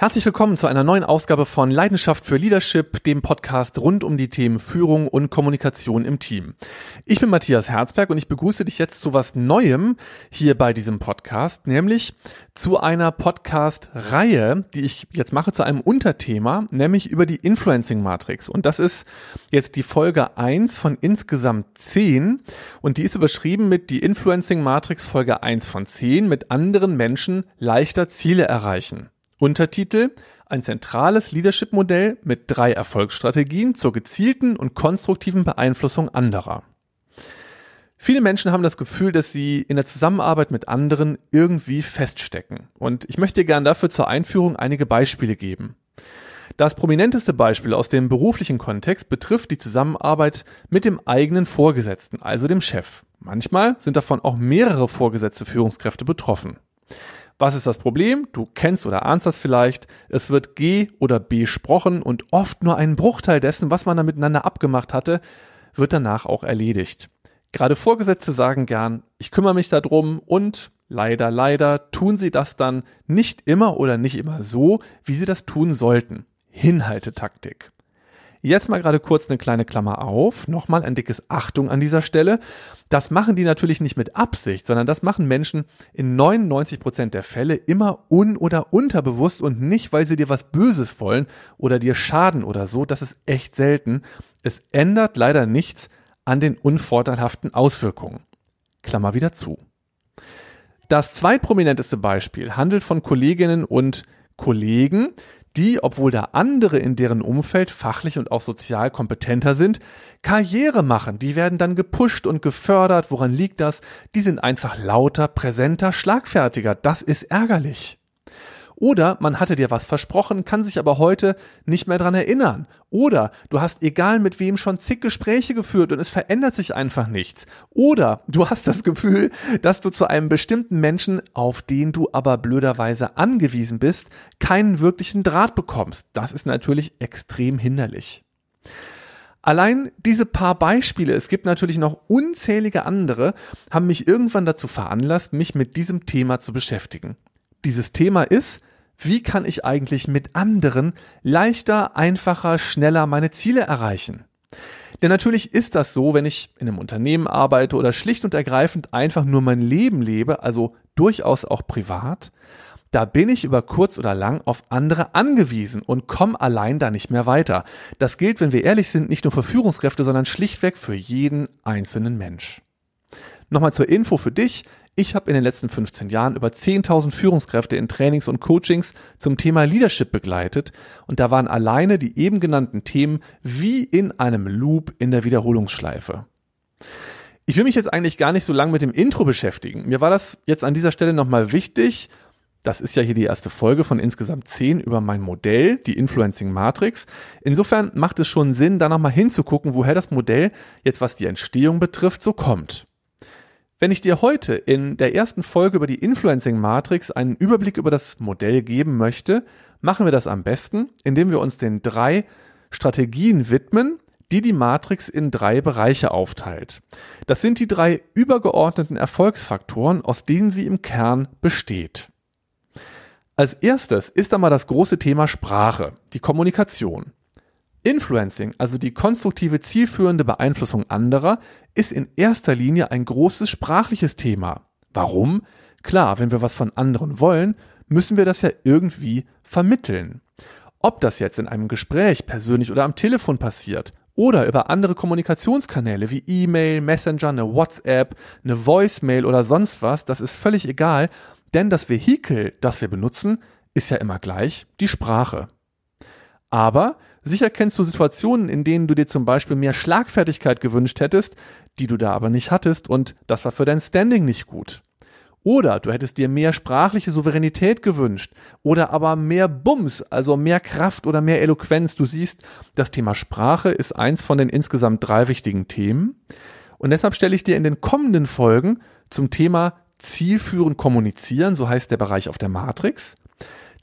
Herzlich willkommen zu einer neuen Ausgabe von Leidenschaft für Leadership, dem Podcast rund um die Themen Führung und Kommunikation im Team. Ich bin Matthias Herzberg und ich begrüße dich jetzt zu was Neuem hier bei diesem Podcast, nämlich zu einer Podcast-Reihe, die ich jetzt mache zu einem Unterthema, nämlich über die Influencing Matrix. Und das ist jetzt die Folge 1 von insgesamt 10 und die ist überschrieben mit die Influencing Matrix Folge 1 von 10 mit anderen Menschen leichter Ziele erreichen. Untertitel ein zentrales Leadership-Modell mit drei Erfolgsstrategien zur gezielten und konstruktiven Beeinflussung anderer. Viele Menschen haben das Gefühl, dass sie in der Zusammenarbeit mit anderen irgendwie feststecken. Und ich möchte gern dafür zur Einführung einige Beispiele geben. Das prominenteste Beispiel aus dem beruflichen Kontext betrifft die Zusammenarbeit mit dem eigenen Vorgesetzten, also dem Chef. Manchmal sind davon auch mehrere vorgesetzte Führungskräfte betroffen. Was ist das Problem? Du kennst oder ahnst das vielleicht. Es wird G oder B gesprochen und oft nur ein Bruchteil dessen, was man da miteinander abgemacht hatte, wird danach auch erledigt. Gerade Vorgesetzte sagen gern, ich kümmere mich darum und leider, leider tun sie das dann nicht immer oder nicht immer so, wie sie das tun sollten. Hinhaltetaktik. Jetzt mal gerade kurz eine kleine Klammer auf. Nochmal ein dickes Achtung an dieser Stelle. Das machen die natürlich nicht mit Absicht, sondern das machen Menschen in 99 Prozent der Fälle immer un- oder unterbewusst und nicht, weil sie dir was Böses wollen oder dir schaden oder so. Das ist echt selten. Es ändert leider nichts an den unvorteilhaften Auswirkungen. Klammer wieder zu. Das zweitprominenteste Beispiel handelt von Kolleginnen und Kollegen, die, obwohl da andere in deren Umfeld fachlich und auch sozial kompetenter sind, Karriere machen. Die werden dann gepusht und gefördert. Woran liegt das? Die sind einfach lauter, präsenter, schlagfertiger. Das ist ärgerlich. Oder man hatte dir was versprochen, kann sich aber heute nicht mehr dran erinnern. Oder du hast egal mit wem schon zig Gespräche geführt und es verändert sich einfach nichts. Oder du hast das Gefühl, dass du zu einem bestimmten Menschen, auf den du aber blöderweise angewiesen bist, keinen wirklichen Draht bekommst. Das ist natürlich extrem hinderlich. Allein diese paar Beispiele, es gibt natürlich noch unzählige andere, haben mich irgendwann dazu veranlasst, mich mit diesem Thema zu beschäftigen. Dieses Thema ist, wie kann ich eigentlich mit anderen leichter, einfacher, schneller meine Ziele erreichen? Denn natürlich ist das so, wenn ich in einem Unternehmen arbeite oder schlicht und ergreifend einfach nur mein Leben lebe, also durchaus auch privat, da bin ich über kurz oder lang auf andere angewiesen und komme allein da nicht mehr weiter. Das gilt, wenn wir ehrlich sind, nicht nur für Führungskräfte, sondern schlichtweg für jeden einzelnen Mensch. Nochmal zur Info für dich. Ich habe in den letzten 15 Jahren über 10.000 Führungskräfte in Trainings und Coachings zum Thema Leadership begleitet und da waren alleine die eben genannten Themen wie in einem Loop in der Wiederholungsschleife. Ich will mich jetzt eigentlich gar nicht so lange mit dem Intro beschäftigen. Mir war das jetzt an dieser Stelle nochmal wichtig. Das ist ja hier die erste Folge von insgesamt 10 über mein Modell, die Influencing Matrix. Insofern macht es schon Sinn, da nochmal hinzugucken, woher das Modell jetzt, was die Entstehung betrifft, so kommt. Wenn ich dir heute in der ersten Folge über die Influencing Matrix einen Überblick über das Modell geben möchte, machen wir das am besten, indem wir uns den drei Strategien widmen, die die Matrix in drei Bereiche aufteilt. Das sind die drei übergeordneten Erfolgsfaktoren, aus denen sie im Kern besteht. Als erstes ist einmal das große Thema Sprache, die Kommunikation. Influencing, also die konstruktive zielführende Beeinflussung anderer, ist in erster Linie ein großes sprachliches Thema. Warum? Klar, wenn wir was von anderen wollen, müssen wir das ja irgendwie vermitteln. Ob das jetzt in einem Gespräch persönlich oder am Telefon passiert oder über andere Kommunikationskanäle wie E-Mail, Messenger, eine WhatsApp, eine Voicemail oder sonst was, das ist völlig egal, denn das Vehikel, das wir benutzen, ist ja immer gleich die Sprache. Aber Sicher kennst du Situationen, in denen du dir zum Beispiel mehr Schlagfertigkeit gewünscht hättest, die du da aber nicht hattest und das war für dein Standing nicht gut. Oder du hättest dir mehr sprachliche Souveränität gewünscht oder aber mehr Bums, also mehr Kraft oder mehr Eloquenz. Du siehst, das Thema Sprache ist eins von den insgesamt drei wichtigen Themen. Und deshalb stelle ich dir in den kommenden Folgen zum Thema zielführend kommunizieren, so heißt der Bereich auf der Matrix,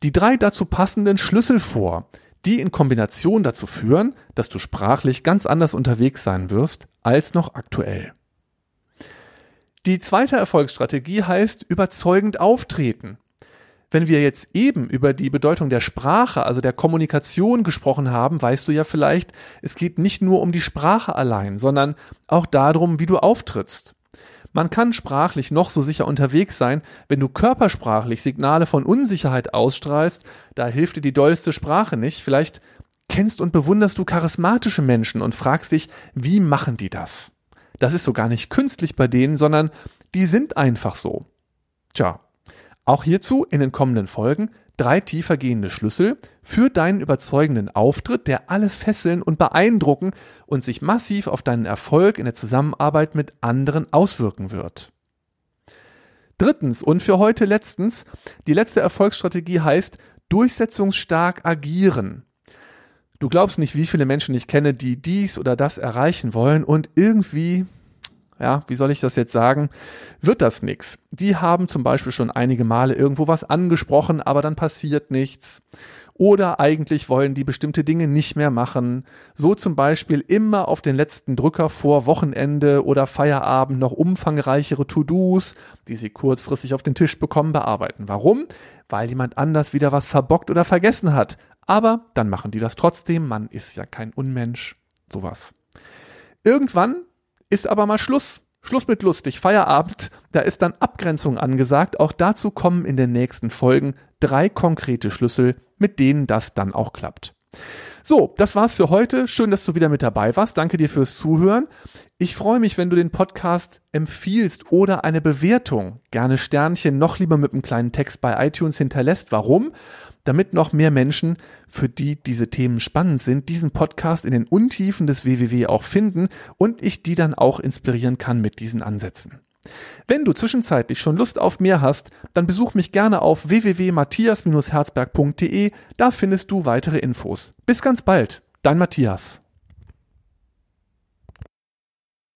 die drei dazu passenden Schlüssel vor, die in Kombination dazu führen, dass du sprachlich ganz anders unterwegs sein wirst als noch aktuell. Die zweite Erfolgsstrategie heißt überzeugend auftreten. wenn wir jetzt eben über die Bedeutung der Sprache, also der Kommunikation gesprochen haben, weißt du ja vielleicht, es geht nicht nur um die Sprache allein, sondern auch darum, wie du auftrittst. Man kann sprachlich noch so sicher unterwegs sein, wenn du körpersprachlich Signale von Unsicherheit ausstrahlst, da hilft dir die dollste Sprache nicht. Vielleicht kennst und bewunderst du charismatische Menschen und fragst dich, wie machen die das? Das ist so gar nicht künstlich bei denen, sondern die sind einfach so. Tja, auch hierzu in den kommenden Folgen drei tiefer gehende Schlüssel für deinen überzeugenden Auftritt, der alle fesseln und beeindrucken und sich massiv auf deinen Erfolg in der Zusammenarbeit mit anderen auswirken wird. Drittens und für heute letztens, die letzte Erfolgsstrategie heißt durchsetzungsstark agieren. Du glaubst nicht, wie viele Menschen ich kenne, die dies oder das erreichen wollen und irgendwie ja, wie soll ich das jetzt sagen, wird das nix. Die haben zum Beispiel schon einige Male irgendwo was angesprochen, aber dann passiert nichts. Oder eigentlich wollen die bestimmte Dinge nicht mehr machen. So zum Beispiel immer auf den letzten Drücker vor Wochenende oder Feierabend noch umfangreichere To-Dos, die sie kurzfristig auf den Tisch bekommen, bearbeiten. Warum? Weil jemand anders wieder was verbockt oder vergessen hat. Aber dann machen die das trotzdem. Man ist ja kein Unmensch. Sowas. Irgendwann ist aber mal Schluss. Schluss mit lustig, Feierabend, da ist dann Abgrenzung angesagt. Auch dazu kommen in den nächsten Folgen drei konkrete Schlüssel, mit denen das dann auch klappt. So, das war's für heute. Schön, dass du wieder mit dabei warst. Danke dir fürs Zuhören. Ich freue mich, wenn du den Podcast empfiehlst oder eine Bewertung, gerne Sternchen, noch lieber mit einem kleinen Text bei iTunes hinterlässt. Warum? damit noch mehr Menschen, für die diese Themen spannend sind, diesen Podcast in den Untiefen des WWW auch finden und ich die dann auch inspirieren kann mit diesen Ansätzen. Wenn du zwischenzeitlich schon Lust auf mehr hast, dann besuch mich gerne auf www.matthias-herzberg.de, da findest du weitere Infos. Bis ganz bald, dein Matthias.